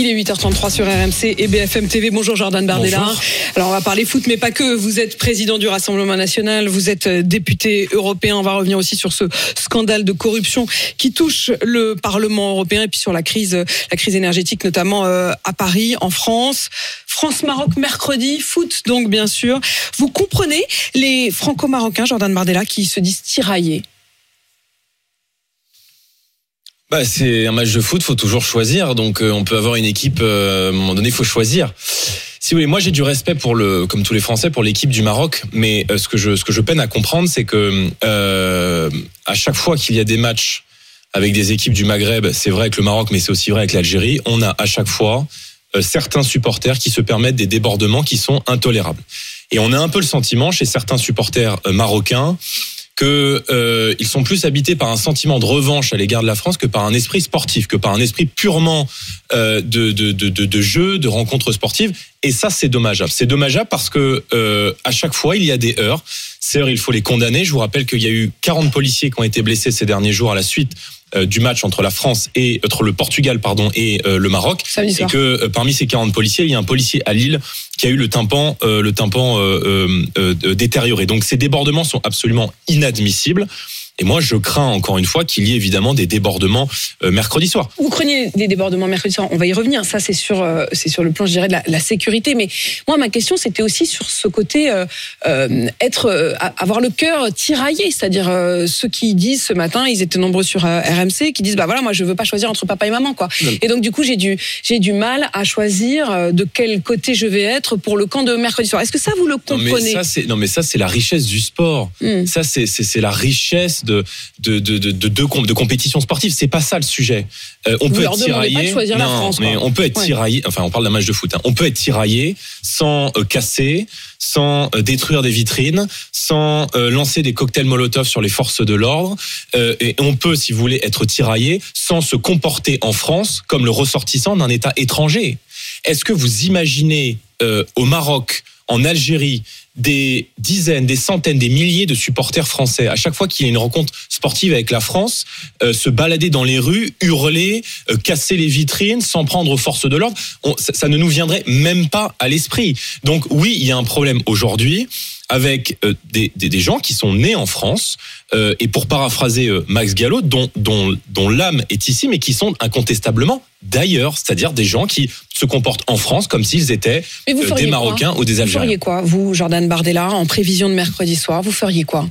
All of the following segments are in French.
Il est 8h33 sur RMC et BFM TV. Bonjour Jordan Bardella. Bonjour. Alors on va parler foot, mais pas que. Vous êtes président du Rassemblement national, vous êtes euh, député européen. On va revenir aussi sur ce scandale de corruption qui touche le Parlement européen et puis sur la crise, la crise énergétique, notamment euh, à Paris, en France. France-Maroc mercredi, foot donc bien sûr. Vous comprenez les franco-marocains, Jordan Bardella, qui se disent tiraillés Bah, c'est un match de foot, faut toujours choisir. Donc, euh, on peut avoir une équipe. euh, à un moment donné, il faut choisir. Si voulez, moi j'ai du respect pour le, comme tous les Français, pour l'équipe du Maroc. Mais euh, ce que je, ce que je peine à comprendre, c'est que euh, à chaque fois qu'il y a des matchs avec des équipes du Maghreb, c'est vrai avec le Maroc, mais c'est aussi vrai avec l'Algérie, on a à chaque fois euh, certains supporters qui se permettent des débordements qui sont intolérables. Et on a un peu le sentiment chez certains supporters euh, marocains que euh, sont plus habités par un sentiment de revanche à l'égard de la France que par un esprit sportif, que par un esprit purement euh, de, de, de, de, jeu, de rencontres sportives. Et ça, c'est dommageable. C'est dommageable parce que euh, à chaque fois, il y a des heures. Ces heures, il faut les condamner. Je vous rappelle qu'il y a eu 40 policiers qui ont été blessés ces derniers jours à la suite du match entre la France et entre le Portugal pardon et euh, le Maroc soir. que euh, parmi ces 40 policiers, il y a un policier à Lille qui a eu le tympan, euh, le tympan euh, euh, euh, détérioré. Donc ces débordements sont absolument inadmissibles. Et moi, je crains encore une fois qu'il y ait évidemment des débordements euh, mercredi soir. Vous craignez des débordements mercredi soir, on va y revenir. Ça, c'est sur, euh, c'est sur le plan, je dirais, de la, la sécurité. Mais moi, ma question, c'était aussi sur ce côté euh, être, avoir le cœur tiraillé, c'est-à-dire ceux qui disent ce matin, ils étaient nombreux sur RMC, qui disent bah voilà, moi, je veux pas choisir entre papa et maman, quoi. Non. Et donc, du coup, j'ai du, j'ai du mal à choisir de quel côté je vais être pour le camp de mercredi soir. Est-ce que ça, vous le comprenez? non mais ça c'est la richesse du sport. Hmm. Ça c'est la richesse de de de de de, de, com- de compétition sportive. C'est pas ça le sujet. Euh, on Vous peut leur être tiraillé. pas de la France, mais on peut être Ouais. tiraillé. Enfin, on parle d'un match de foot. hein. On peut être tiraillé sans euh, casser, sans euh, détruire des vitrines, sans lancer des cocktails Molotov sur les forces de l'ordre. Et on peut, si vous voulez, être tiraillé sans se comporter en France comme le ressortissant d'un État étranger. Est-ce que vous imaginez au Maroc, en Algérie, des dizaines, des centaines, des milliers de supporters français, à chaque fois qu'il y a une rencontre sportive avec la France, euh, se balader dans les rues, hurler, euh, casser les vitrines, s'en prendre aux forces de l'ordre, ça ne nous viendrait même pas à l'esprit. Donc oui, il y a un problème aujourd'hui avec euh, des, des, des gens qui sont nés en France, euh, et pour paraphraser euh, Max Gallo, dont, dont, dont l'âme est ici, mais qui sont incontestablement d'ailleurs, c'est-à-dire des gens qui se comportent en France comme s'ils étaient vous euh, des Marocains ou des Vous Algériens. feriez quoi, vous, Jordan Bardella, en prévision de mercredi soir Vous feriez quoi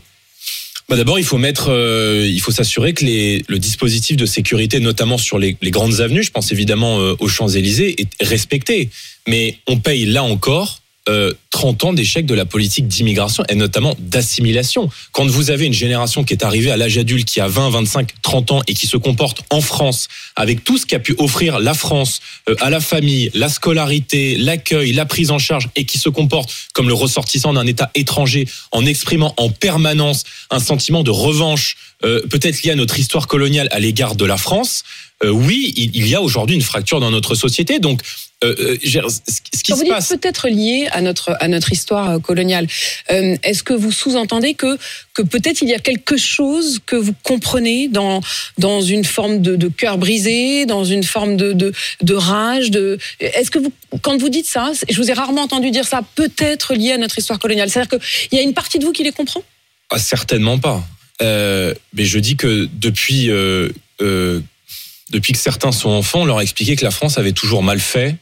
Bah D'abord, il faut mettre, euh, il faut s'assurer que les, le dispositif de sécurité, notamment sur les, les grandes avenues, je pense évidemment euh, aux Champs Élysées, est respecté. Mais on paye là encore. Euh, 30 ans d'échec de la politique d'immigration et notamment d'assimilation. Quand vous avez une génération qui est arrivée à l'âge adulte, qui a 20, 25, 30 ans et qui se comporte en France avec tout ce qu'a pu offrir la France euh, à la famille, la scolarité, l'accueil, la prise en charge et qui se comporte comme le ressortissant d'un État étranger en exprimant en permanence un sentiment de revanche, euh, peut-être lié à notre histoire coloniale à l'égard de la France, euh, oui, il, y a aujourd'hui une fracture dans notre société. Donc, euh, euh, ce qui Quand vous se passe. peut-être lié à notre à notre histoire euh, coloniale. Euh, Est-ce que vous sous-entendez que que peut-être il y a quelque chose que vous comprenez dans dans une forme de, de cœur brisé, dans une forme de de, de rage, de Est-ce que vous quand vous dites ça, je vous ai rarement entendu dire ça, peut-être lié à notre histoire coloniale. C'est-à-dire que il y a une partie de vous qui les comprend? Ah, certainement pas. Euh, mais je dis que depuis, depuis que certains sont enfants, on leur a expliqué que la France avait toujours mal fait,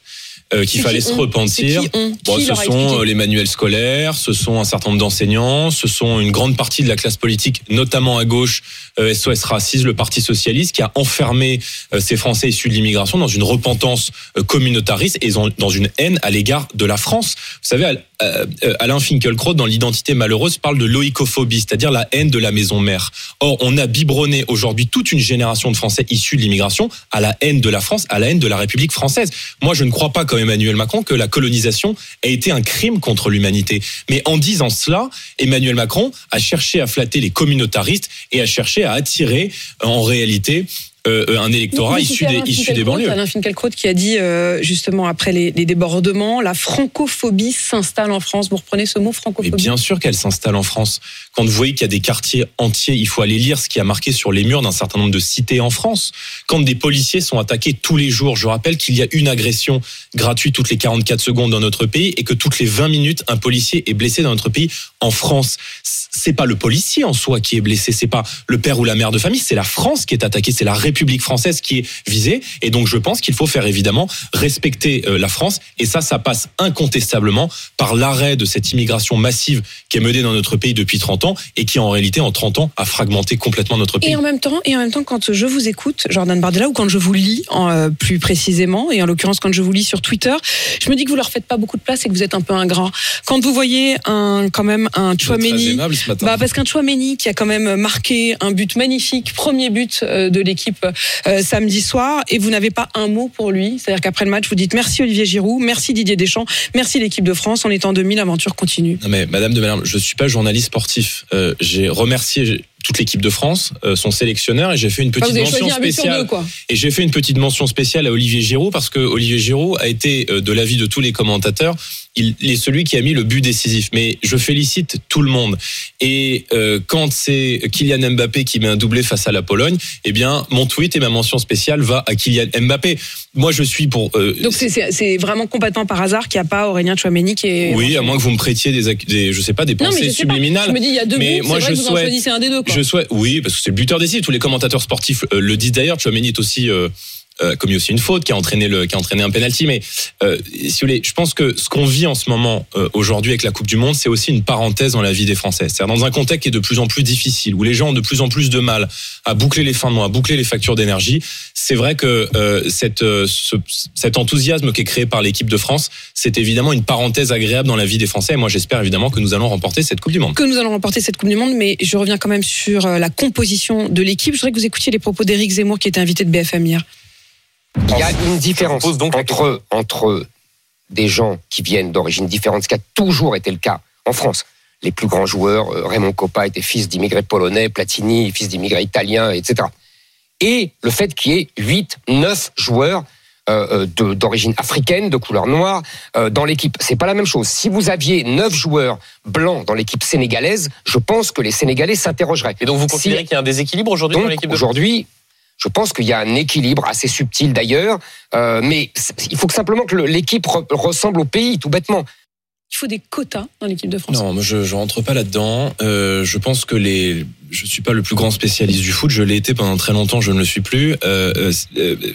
qu'il C'est fallait qui se repentir. Qui Bon, Qui ce sont euh, les manuels scolaires, ce sont un certain nombre d'enseignants, ce sont une grande partie de la classe politique, notamment à gauche, euh, SOS Racisme, le Parti Socialiste, qui a enfermé euh, ces Français issus de l'immigration dans une repentance euh, communautariste et dans une haine à l'égard de la France. Vous savez, euh, euh, Alain Finkielkraut, dans L'identité malheureuse, parle de l'oïcophobie, c'est-à-dire la haine de la maison mère. Or, on a biberonné aujourd'hui toute une génération de Français issus de l'immigration à la haine de la France, à la haine de la République française. Moi, je ne crois pas, comme Emmanuel Macron, que la colonisation ait été un crime contre l'humanité. Mais en disant cela, Emmanuel Macron a cherché à flatter les communautaristes et a cherché à attirer, en réalité, euh, un électorat issu des, issu des banlieues. Alain Finkielkraut qui a dit euh, justement après les, les débordements, la francophobie s'installe en France. Vous reprenez ce mot Mais francophobie bien sûr qu'elle s'installe en France. Quand vous voyez qu'il y a des quartiers entiers, il faut aller lire ce qui a marqué sur les murs d'un certain nombre de cités en France. Quand des policiers sont attaqués tous les jours, je rappelle qu'il y a une agression gratuite toutes les 44 secondes dans notre pays et que toutes les 20 minutes, un policier est blessé dans notre pays en France. C'est pas le policier en soi qui est blessé, c'est pas le père ou la mère de famille, c'est la France qui est attaquée, c'est la République française qui est visée. Et donc je pense qu'il faut faire évidemment respecter euh, la France. Et ça, ça passe incontestablement par l'arrêt de cette immigration massive qui est menée dans notre pays depuis 30 ans et qui en réalité en 30 ans a fragmenté complètement notre pays. Et en même temps, et en même temps, quand je vous écoute, Jordan Bardella, ou quand je vous lis en, euh, plus précisément, et en l'occurrence quand je vous lis sur Twitter, je me dis que vous leur faites pas beaucoup de place et que vous êtes un peu ingrat. Quand vous voyez un quand même un Chouameni, aimable ce matin. bah parce qu'un Chouameni qui a quand même marqué un but magnifique, premier but euh, de l'équipe euh, samedi soir, et vous n'avez pas un mot pour lui. C'est-à-dire qu'après le match, vous dites merci Olivier Giroud, merci Didier Deschamps, merci l'équipe de France. On est en 2000, l'aventure continue. Non mais Madame de Malherbe, je suis pas journaliste sportif. Euh, j'ai remercié toute l'équipe de France, euh, son sélectionneur, et j'ai fait une petite mention spéciale. deux, quoi. Et j'ai fait une petite mention spéciale à Olivier Giroud parce que Olivier Giroud a été, euh, de l'avis de tous les commentateurs, il est celui qui a mis le but décisif. Mais je félicite tout le monde. Et euh, quand c'est Kylian Mbappé qui met un doublé face à la Pologne, eh bien mon tweet et ma mention spéciale va à Kylian Mbappé. Moi, je suis pour. euh, Donc c'est- vraiment complètement par hasard qu'il n'y a pas Aurélien Chouameni qui est. oui, à moins que vous me prêtiez des, des je sais pas, des Non, mais pensées je sais pas. subliminales. Je me dis, il y a deux Mais buts, moi, vrai je que vous en souhaite- choisissez un des deux. Quoi. Je souhaite, oui, parce que c'est le buteur décisif. Tous les commentateurs sportifs euh, le disent d'ailleurs. Chouameni est aussi euh, commis aussi une faute, qui a entraîné le, qui a entraîné un penalty. Mais euh, si vous voulez, je pense que ce qu'on vit en ce moment euh, aujourd'hui avec la Coupe du Monde, c'est aussi une parenthèse dans la vie des Français. C'est-à-dire dans un contexte qui est de plus en plus difficile, où les gens ont de plus en plus de mal à boucler les fins de mois, à boucler les factures d'énergie. C'est vrai que euh, cette, euh, ce- cet enthousiasme qui est créé par l'équipe de France, c'est évidemment une parenthèse agréable dans la vie des Français. Et moi, j'espère évidemment que nous allons remporter cette Coupe du Monde. que nous allons remporter cette Coupe du Monde, mais je reviens quand même sur euh, la composition de l'équipe. Je voudrais que vous écoutiez les propos d'Éric Zemmour, qui était invité de BFM hier. Il y a une différence donc entre, entre des gens qui viennent d'origine différente, ce qui a toujours été le cas en France. Les plus grands joueurs, euh, Raymond Coppa était fils d'immigrés polonais, Platini, fils d'immigrés italiens, etc. Et le fait qu'il y ait 8, 9 joueurs euh, euh, d'origine africaine, de couleur noire, euh, dans l'équipe. C'est pas la même chose. Si vous aviez 9 joueurs blancs dans l'équipe sénégalaise, je pense que les Sénégalais s'interrogeraient. Et donc vous Si- considérez qu'il y a un déséquilibre aujourd'hui dans l'équipe de aujourd'hui, je pense qu'il y a un équilibre assez subtil d'ailleurs, euh, mais il faut que simplement que l'équipe re- ressemble au pays, tout bêtement. Il faut des quotas dans l'équipe de France. Non, moi je, je rentre pas là-dedans. Euh, je pense que les, je suis pas le plus grand spécialiste du foot. Je l'ai été pendant très longtemps. Je ne le suis plus. Euh,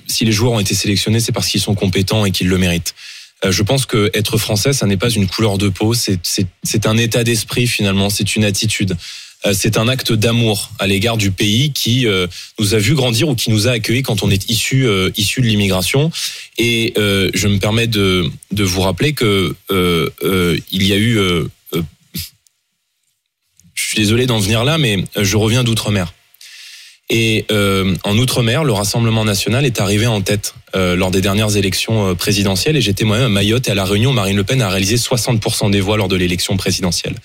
si les joueurs ont été sélectionnés, c'est parce qu'ils sont compétents et qu'ils le méritent. Euh, je pense que être français, ça n'est pas une couleur de peau. C'est un état d'esprit finalement. C'est une attitude. Euh, c'est un acte d'amour à l'égard du pays qui euh, nous a vu grandir ou qui nous a accueillis quand on est issu euh, issu de l'immigration. Et je me permets de, de vous rappeler que il y a eu. je suis désolé d'en venir là, mais je reviens d'outre-mer. Et euh, en outre-mer, le Rassemblement national est arrivé en tête euh, lors des dernières élections présidentielles. Et j'étais moi-même à Mayotte et à la Réunion. Marine Le Pen a réalisé 60% des voix lors de l'élection présidentielle.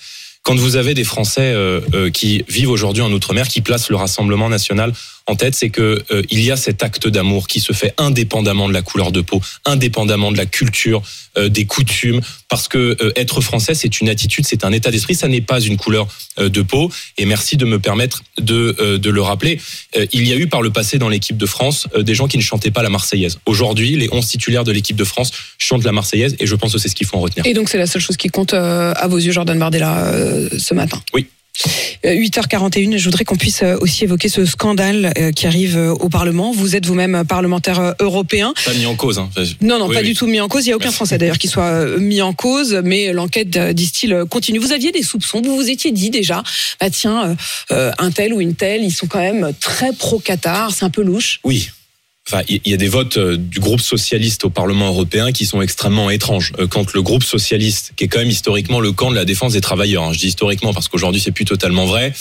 Quand vous avez des Français euh, euh, qui vivent aujourd'hui en outre-mer, qui placent le Rassemblement national en tête, c'est que euh, il y a cet acte d'amour qui se fait indépendamment de la couleur de peau, indépendamment de la culture, euh, des coutumes, parce que euh, être français, c'est une attitude, c'est un état d'esprit, ça n'est pas une couleur euh, de peau. Et merci de me permettre de, euh, de le rappeler. Euh, il y a eu par le passé dans l'équipe de France euh, des gens qui ne chantaient pas la Marseillaise. Aujourd'hui, les 11 titulaires de l'équipe de France chantent la Marseillaise, et je pense que c'est ce qu'il faut en retenir. Et donc c'est la seule chose qui compte euh, à vos yeux, Jordan Bardella, euh, ce matin. Oui. Euh, 8h41, je voudrais qu'on puisse euh, aussi évoquer ce scandale euh, qui arrive euh, au Parlement. Vous êtes vous-même euh, parlementaire euh, européen. Pas mis en cause. Hein. Non, non, Oui, pas oui. du tout mis en cause. Il n'y a aucun Merci. Français d'ailleurs qui soit euh, mis en cause, mais l'enquête, euh, disent-ils, euh, continue. Vous aviez des soupçons, vous vous étiez dit déjà, bah tiens, euh, euh, un tel ou une telle, ils sont quand même très pro-Qatar, c'est un peu louche. Oui. Enfin, il y a des votes euh, du groupe socialiste au Parlement européen qui sont extrêmement étranges. Euh, Quand le groupe socialiste, qui est quand même historiquement le camp de la défense des travailleurs, hein, je dis historiquement parce qu'aujourd'hui c'est plus totalement vrai,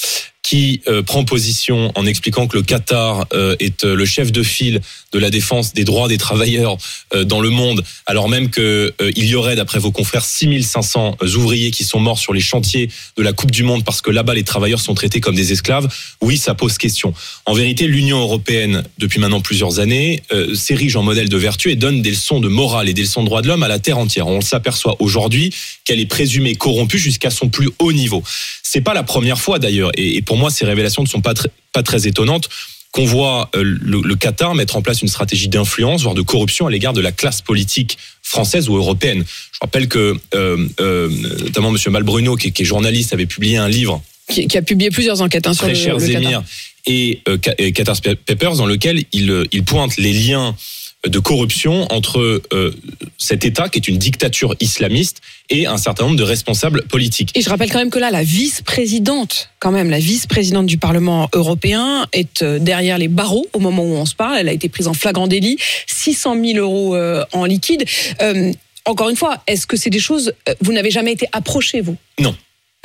qui euh, prend position en expliquant que le Qatar euh, est euh, le chef de file de la défense des droits des travailleurs euh, dans le monde, alors même que euh, il y aurait, d'après vos confrères, 6500 ouvriers qui sont morts sur les chantiers de la Coupe du Monde parce que là-bas les travailleurs sont traités comme des esclaves, oui, ça pose question. En vérité, l'Union européenne, depuis maintenant plusieurs années, s'érige en modèle de vertu et donne des leçons de morale et des leçons de droits de l'homme à la terre entière. On s'aperçoit aujourd'hui qu'elle est présumée corrompue jusqu'à son plus haut niveau. C'est pas la première fois d'ailleurs, et pour moi ces révélations ne sont pas très, pas très étonnantes qu'on voit euh, le, le Qatar mettre en place une stratégie d'influence, voire de corruption à l'égard de la classe politique française ou européenne. Je rappelle que euh, euh, notamment Monsieur Malbruno, qui est, qui est journaliste, avait publié un livre Qui, qui a publié plusieurs enquêtes hein, sur très le, cher le Qatar. Et, euh, et Qatar Papers dans lequel il, il pointe les liens de corruption entre euh, cet État qui est une dictature islamiste et un certain nombre de responsables politiques. Et je rappelle quand même que là, la vice-présidente, quand même, la vice-présidente du Parlement européen est euh, derrière les barreaux au moment où on se parle. Elle a été prise en flagrant délit, 600 000 euros euh, en liquide. Euh, encore une fois, est-ce que c'est des choses Vous n'avez jamais été approché, vous? Non.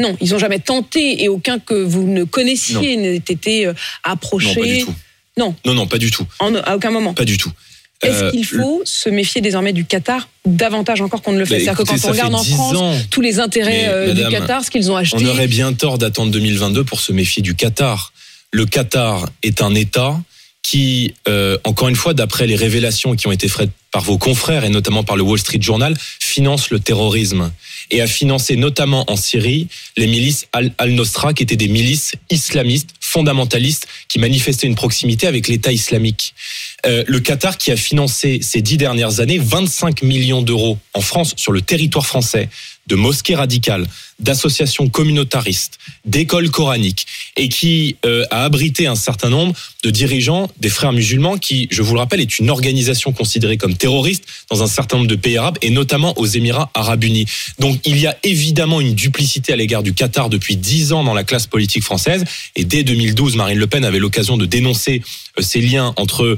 Non, ils n'ont jamais tenté et aucun que vous ne connaissiez n'a été euh, Non, approché. pas du tout. Non. Non, non, pas du tout. En- à aucun moment. Pas du tout. Est-ce Euh, qu'il faut se méfier désormais du Qatar davantage encore qu'on ne le fait? Bah, C'est-à-dire que quand on regarde fait en 10 France ans. tous les intérêts Mais, euh, du madame, Qatar, ce qu'ils ont acheté. On aurait bien tort d'attendre 2022 pour se méfier du Qatar. Le Qatar est un État qui, euh, encore une fois, d'après les révélations qui ont été faites par vos confrères et notamment par le Wall Street Journal, finance le terrorisme et a financé notamment en Syrie les milices Al- Al-Nosra qui étaient des milices islamistes fondamentalistes qui manifestaient une proximité avec l'État islamique. Euh, le Qatar qui a financé ces dix dernières années 25 millions d'euros en France sur le territoire français de mosquées radicales, d'associations communautaristes, d'écoles coraniques, et qui euh, a abrité un certain nombre de dirigeants des frères musulmans, qui, je vous le rappelle, est une organisation considérée comme terroriste dans un certain nombre de pays arabes, et notamment aux Émirats arabes unis. Donc il y a évidemment une duplicité à l'égard du Qatar depuis dix ans dans la classe politique française, et dès 2012, Marine Le Pen avait l'occasion de dénoncer euh, ces liens entre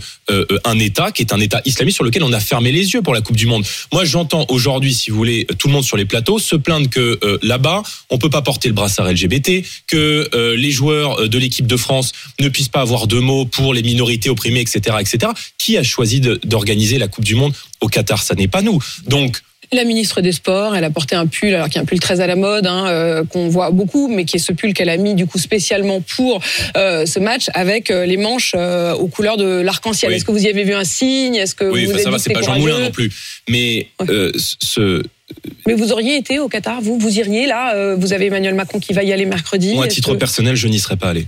un État qui est un État islamiste sur lequel on a fermé les yeux pour la Coupe du Monde. Moi, j'entends aujourd'hui, si vous voulez, tout le monde sur les plateaux se plaindre que euh, là-bas, on peut pas porter le brassard LGBT, que euh, les joueurs euh, de l'équipe de France ne puissent pas avoir de mots pour les minorités opprimées, etc., etc. Qui a choisi d'organiser la Coupe du Monde au Qatar? Ça n'est pas nous. Donc, La ministre des Sports, elle a porté un pull, alors qui est un pull très à la mode, hein, euh, qu'on voit beaucoup, mais qui est ce pull qu'elle a mis du coup spécialement pour euh, ce match avec euh, les manches euh, aux couleurs de l'arc-en-ciel. Oui. Est-ce que vous y avez vu un signe? Est-ce que oui, vous avez ça va, c'est pas Jean Moulin non plus. Mais Ouais. ce, Mais vous auriez été au Qatar, vous Vous iriez là Vous avez Emmanuel Macron qui va y aller mercredi. moi, à titre que personnel, je n'y serais pas allé.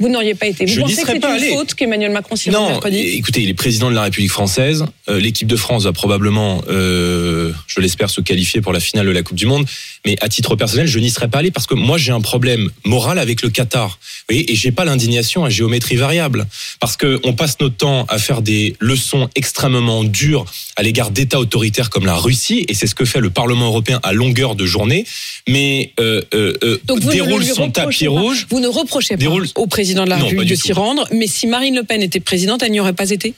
Vous n'auriez pas été. Vous Je pensez que c'est une allé. faute qu'Emmanuel Macron s'y Non, mercredi? écoutez, il est président de la République française. Euh, L'équipe de France va probablement, euh, je l'espère, se qualifier pour la finale de la Coupe du Monde. Mais à titre personnel, je n'y serais pas allé parce que moi, j'ai un problème moral avec le Qatar. Vous voyez, et j'ai pas l'indignation à géométrie variable. Parce que on passe notre temps à faire des leçons extrêmement dures à l'égard d'États autoritaires comme la Russie, et c'est ce que fait le Parlement européen à longueur de journée. Mais euh, euh, Donc vous ne déroule son tapis rouge. Vous ne reprochez pas au président de la Non, République de s'y rendre, mais si Marine Le Pen était présidente, elle n'y aurait pas été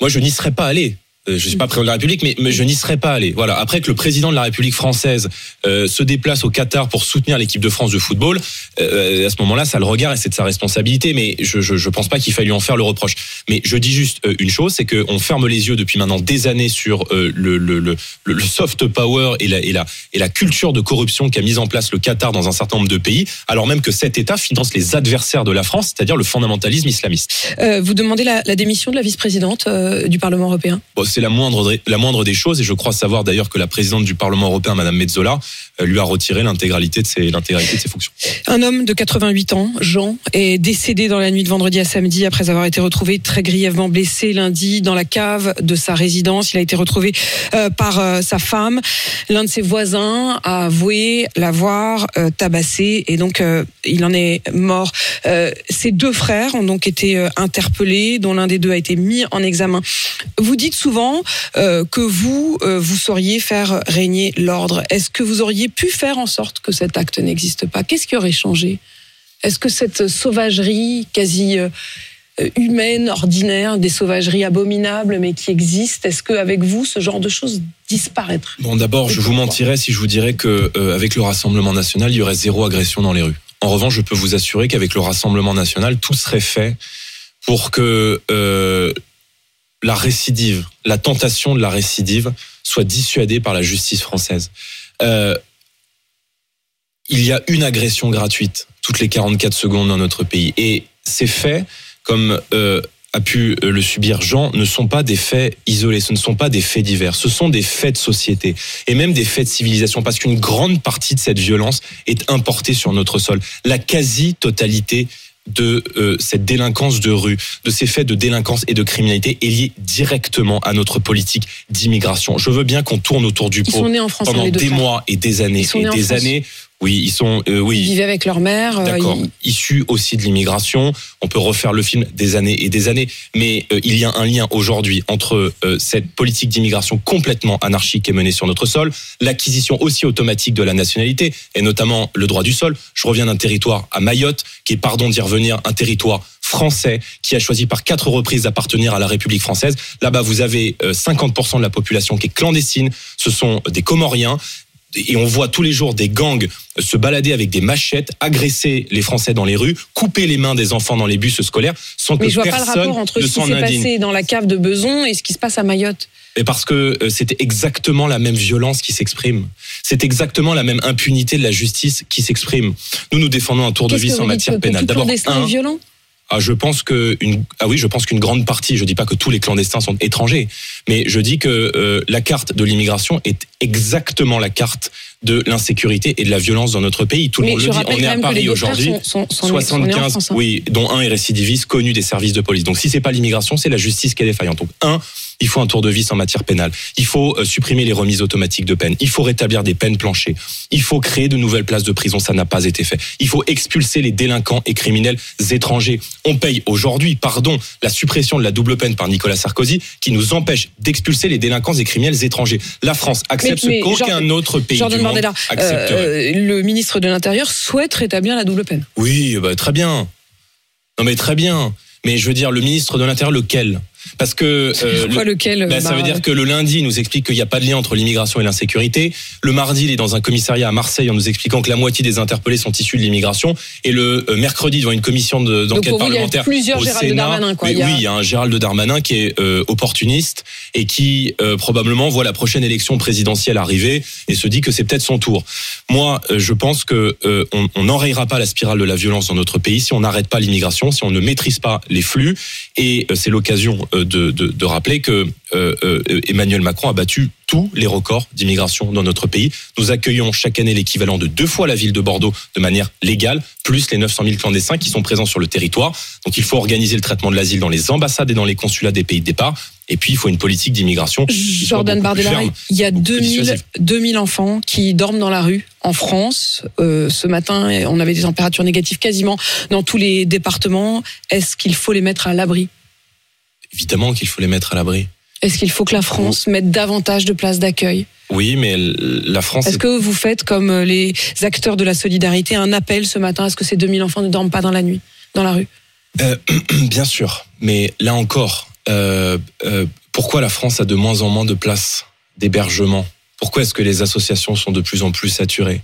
Moi, je n'y serais pas allé. Euh, Je suis pas président de la République, mais, mais je n'y serais pas allé. Voilà. Après que le président de la République française euh, se déplace au Qatar pour soutenir l'équipe de France de football, euh, à ce moment-là, ça le regarde et c'est de sa responsabilité. Mais je je, je pense pas qu'il faille lui en faire le reproche. Mais je dis juste une chose, c'est qu'on ferme les yeux depuis maintenant des années sur euh, le, le, le, le soft power et la, et la et la culture de corruption qu'a mise en place le Qatar dans un certain nombre de pays, alors même que cet État finance les adversaires de la France, c'est-à-dire le fondamentalisme islamiste. Vous demandez la, la démission de la vice-présidente du Parlement européen? Bon, c'est la moindre, la moindre des choses, et je crois savoir d'ailleurs que la présidente du Parlement européen, Madame Metzola, euh, lui a retiré l'intégralité de ses, l'intégralité de ses fonctions. Un homme de 88 ans, Jean, est décédé dans la nuit de vendredi à samedi après avoir été retrouvé très grièvement blessé lundi dans la cave de sa résidence. Il a été retrouvé euh, par euh, sa femme. L'un de ses voisins a avoué l'avoir euh, tabassé et donc euh, il en est mort. Euh, ses deux frères ont donc été interpellés, dont l'un des deux a été mis en examen. Vous dites souvent euh, que vous, euh, vous sauriez faire régner l'ordre. Est-ce que vous auriez pu faire en sorte que cet acte n'existe pas? Qu'est-ce qui aurait changé? Est-ce que cette sauvagerie quasi euh, humaine, ordinaire, des sauvageries abominables mais qui existent, est-ce qu'avec vous, ce genre de choses disparaîtrait? Bon, d'abord, je vous mentirais si je vous dirais que euh, avec le Rassemblement national, il y aurait zéro agression dans les rues. En revanche, je peux vous assurer qu'avec le Rassemblement national, tout serait fait pour que euh, la récidive, la tentation de la récidive soit dissuadée par la justice française. Euh, il y a une agression gratuite toutes les 44 secondes dans notre pays. Et ces faits, comme euh, a pu euh, le subir Jean, ne sont pas des faits isolés, ce ne sont pas des faits divers, ce sont des faits de société et même des faits de civilisation, parce qu'une grande partie de cette violence est importée sur notre sol. La quasi-totalité de euh, cette délinquance de rue, de ces faits de délinquance et de criminalité est liée directement à notre politique d'immigration. Je veux bien qu'on tourne autour du pot hein, pendant des frères. mois et des années et des France. années. Oui, ils sont euh, oui. Ils vivaient avec leur mère. euh, D'accord. ils- Issus aussi de l'immigration, on peut refaire le film des années et des années, mais euh, il y a un lien aujourd'hui entre euh, cette politique d'immigration complètement anarchique qui est menée sur notre sol, l'acquisition aussi automatique de la nationalité, et notamment le droit du sol. Je reviens d'un territoire à Mayotte, qui est, pardon d'y revenir, un territoire français qui a choisi par quatre reprises d'appartenir à la République française. Là-bas, vous avez euh, 50% de la population qui est clandestine. Ce sont des Comoriens. Et on voit tous les jours des gangs se balader avec des machettes, agresser les Français dans les rues, couper les mains des enfants dans les bus scolaires, sans Mais que je vois pas le personne rapport entre ne ce qui s'est passé dans la cave de Beson et ce qui se passe à Mayotte. Et parce que euh, c'était exactement la même violence qui s'exprime. C'est exactement la même impunité de la justice qui s'exprime. Nous, nous défendons un tour de Qu'est-ce vis en matière que pénale. D'abord, un, violent ah, je pense que une ah oui, je pense qu'une grande partie, je dis pas que tous les clandestins sont étrangers, mais je dis que euh, la carte de l'immigration est exactement la carte de l'insécurité et de la violence dans notre pays. Tout le Mais monde le dit. On est à Paris aujourd'hui. sont, sont, sont, nés- sont nés en 75, France, hein. oui, dont un est récidiviste connu des services de police. Donc si c'est pas l'immigration, c'est la justice qui est défaillante. Donc un, il faut un tour de vis en matière pénale. Il faut euh, supprimer les remises automatiques de peine. Il faut rétablir des peines planchées. Il faut créer de nouvelles places de prison. Ça n'a pas été fait. Il faut expulser les délinquants et criminels étrangers. On paye aujourd'hui, pardon, la suppression de la double peine par Nicolas Sarkozy qui nous empêche d'expulser les délinquants et criminels étrangers. La France accepte Mais- mais ce qu'aucun autre pays Jordan du monde accepterait. euh, le ministre de l'Intérieur souhaite rétablir la double peine. Oui, bah, très bien. Non mais très bien. Mais je veux dire, le ministre de l'Intérieur, lequel? Parce que euh, Quoi, lequel bah, ça veut dire que le lundi, il nous explique qu'il n'y a pas de lien entre l'immigration et l'insécurité. Le mardi, il est dans un commissariat à Marseille en nous expliquant que la moitié des interpellés sont issus de l'immigration. Et le euh, mercredi, devant une commission de- d'enquête vous, il y a parlementaire plusieurs au Gérald Sénat, Darmanin, quoi. mais Il y a- oui, il y a un Gérald Darmanin qui est euh, opportuniste et qui euh, probablement voit la prochaine élection présidentielle arriver et se dit que c'est peut-être son tour. Moi, euh, je pense que euh, on n'enrayera pas la spirale de la violence dans notre pays si on n'arrête pas l'immigration, si on ne maîtrise pas les flux. Et euh, c'est l'occasion euh, de, de, de rappeler que euh, euh, Emmanuel Macron a battu tous les records d'immigration dans notre pays. Nous accueillons chaque année l'équivalent de deux fois la ville de Bordeaux de manière légale, plus les 900 000 clandestins qui sont présents sur le territoire. Donc il faut organiser le traitement de l'asile dans les ambassades et dans les consulats des pays de départ. Et puis il faut une politique d'immigration. Jordan Bardella, ferme. il y a beaucoup plus 2000, dissuasive. 2000 enfants qui dorment dans la rue en France. Euh, ce matin, on avait des températures négatives quasiment dans tous les départements. Est-ce qu'il faut les mettre à l'abri? Évidemment qu'il faut les mettre à l'abri. Est-ce qu'il faut que la France mette davantage de places d'accueil? Oui, mais la France. Est-ce que vous faites, comme euh, les acteurs de la solidarité, un appel ce matin à ce que ces 2000 enfants ne dorment pas dans la nuit, dans la rue? Euh, bien sûr, mais là encore, euh, euh, pourquoi la France a de moins en moins de places d'hébergement? Pourquoi est-ce que les associations sont de plus en plus saturées?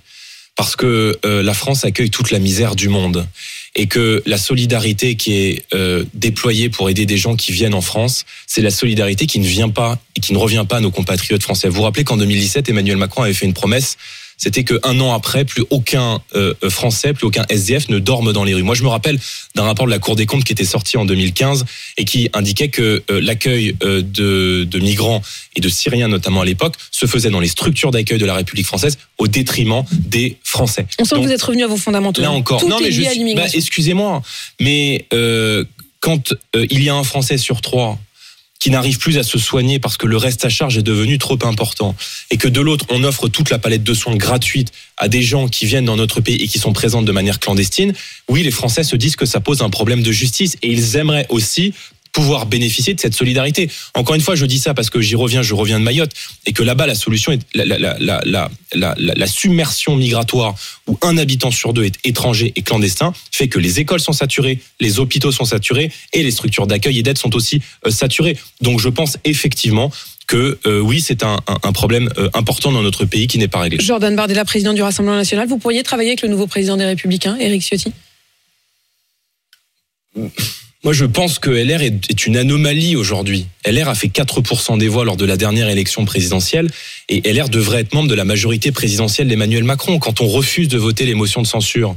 Parce que euh, la France accueille toute la misère du monde et que la solidarité qui est euh, déployée pour aider des gens qui viennent en France, c'est la solidarité qui ne vient pas et qui ne revient pas à nos compatriotes français. Vous vous rappelez qu'en 2017, Emmanuel Macron avait fait une promesse c'était qu'un an après, plus aucun euh, Français, plus aucun SDF ne dorme dans les rues. Moi, je me rappelle d'un rapport de la Cour des comptes qui était sorti en 2015 et qui indiquait que euh, l'accueil euh, de, de migrants et de Syriens, notamment à l'époque, se faisait dans les structures d'accueil de la République française au détriment des Français. On sent Donc, que vous êtes revenu à vos fondamentaux. Là encore, Tout non mais je bah, excusez-moi, mais quand il y a un Français sur trois qui n'arrive plus à se soigner parce que le reste à charge est devenu trop important. Et que de l'autre on offre toute la palette de soins gratuite à des gens qui viennent dans notre pays et qui sont présents de manière clandestine, oui les Français se disent que ça pose un problème de justice et ils aimeraient aussi pouvoir bénéficier de cette solidarité. Encore une fois, je dis ça parce que j'y reviens, je reviens de Mayotte, et que là-bas, la solution est la, la, la, la, la, submersion migratoire où un habitant sur deux est étranger et clandestin fait que les écoles sont saturées, les hôpitaux sont saturés et les structures d'accueil et d'aide sont aussi euh, saturées. Donc je pense effectivement que euh, oui, c'est un, un, un problème euh, important dans notre pays qui n'est pas réglé. Jordan Bardella, président du Rassemblement national, vous pourriez travailler avec le nouveau président des Républicains, Éric Ciotti? Moi, je pense que LR est, une anomalie aujourd'hui. LR a fait 4% des voix lors de la dernière élection présidentielle et LR devrait être membre de la majorité présidentielle d'Emmanuel Macron. Quand on refuse de voter les motions de censure,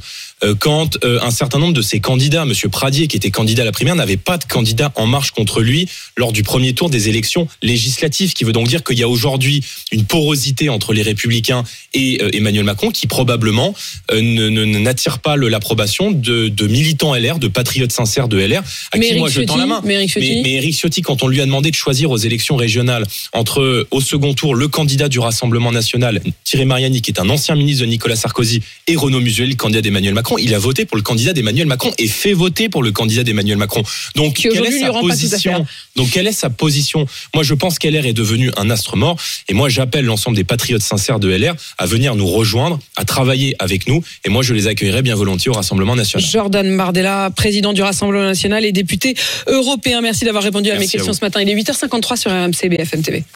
quand euh, un certain nombre de ses candidats, Monsieur Pradier, qui était candidat à la primaire, n'avait pas de candidat en marche contre lui lors du premier tour des élections législatives, ce qui veut donc dire qu'il y a aujourd'hui une porosité entre les Républicains et euh, Emmanuel Macron, qui probablement euh, ne- n'attire pas l'approbation de, de militants LR, de patriotes sincères de LR, à Mais qui moi Éric je tends la Ciotti, main. mais Éric Ciotti Mais, mais Éric Ciotti, quand on lui a demandé de choisir aux élections régionales entre euh, au second tour le candidat du Rassemblement national, Thierry Mariani, qui est un ancien ministre de Nicolas Sarkozy, et Renaud Muselier, le candidat d'Emmanuel Macron, il a voté pour le candidat d'Emmanuel Macron et fait voter pour le candidat d'Emmanuel Macron. Donc quelle est sa position Donc quelle est sa position? Moi je pense qu'LR est devenu un astre mort et moi j'appelle l'ensemble des patriotes sincères de LR à venir nous rejoindre, à travailler avec nous et moi je les accueillerai bien volontiers au Rassemblement national. Jordan Bardella, président du Rassemblement national et député européen. Merci d'avoir répondu à mes Merci questions ce matin. Il est 8h53 sur RMC BFM TV.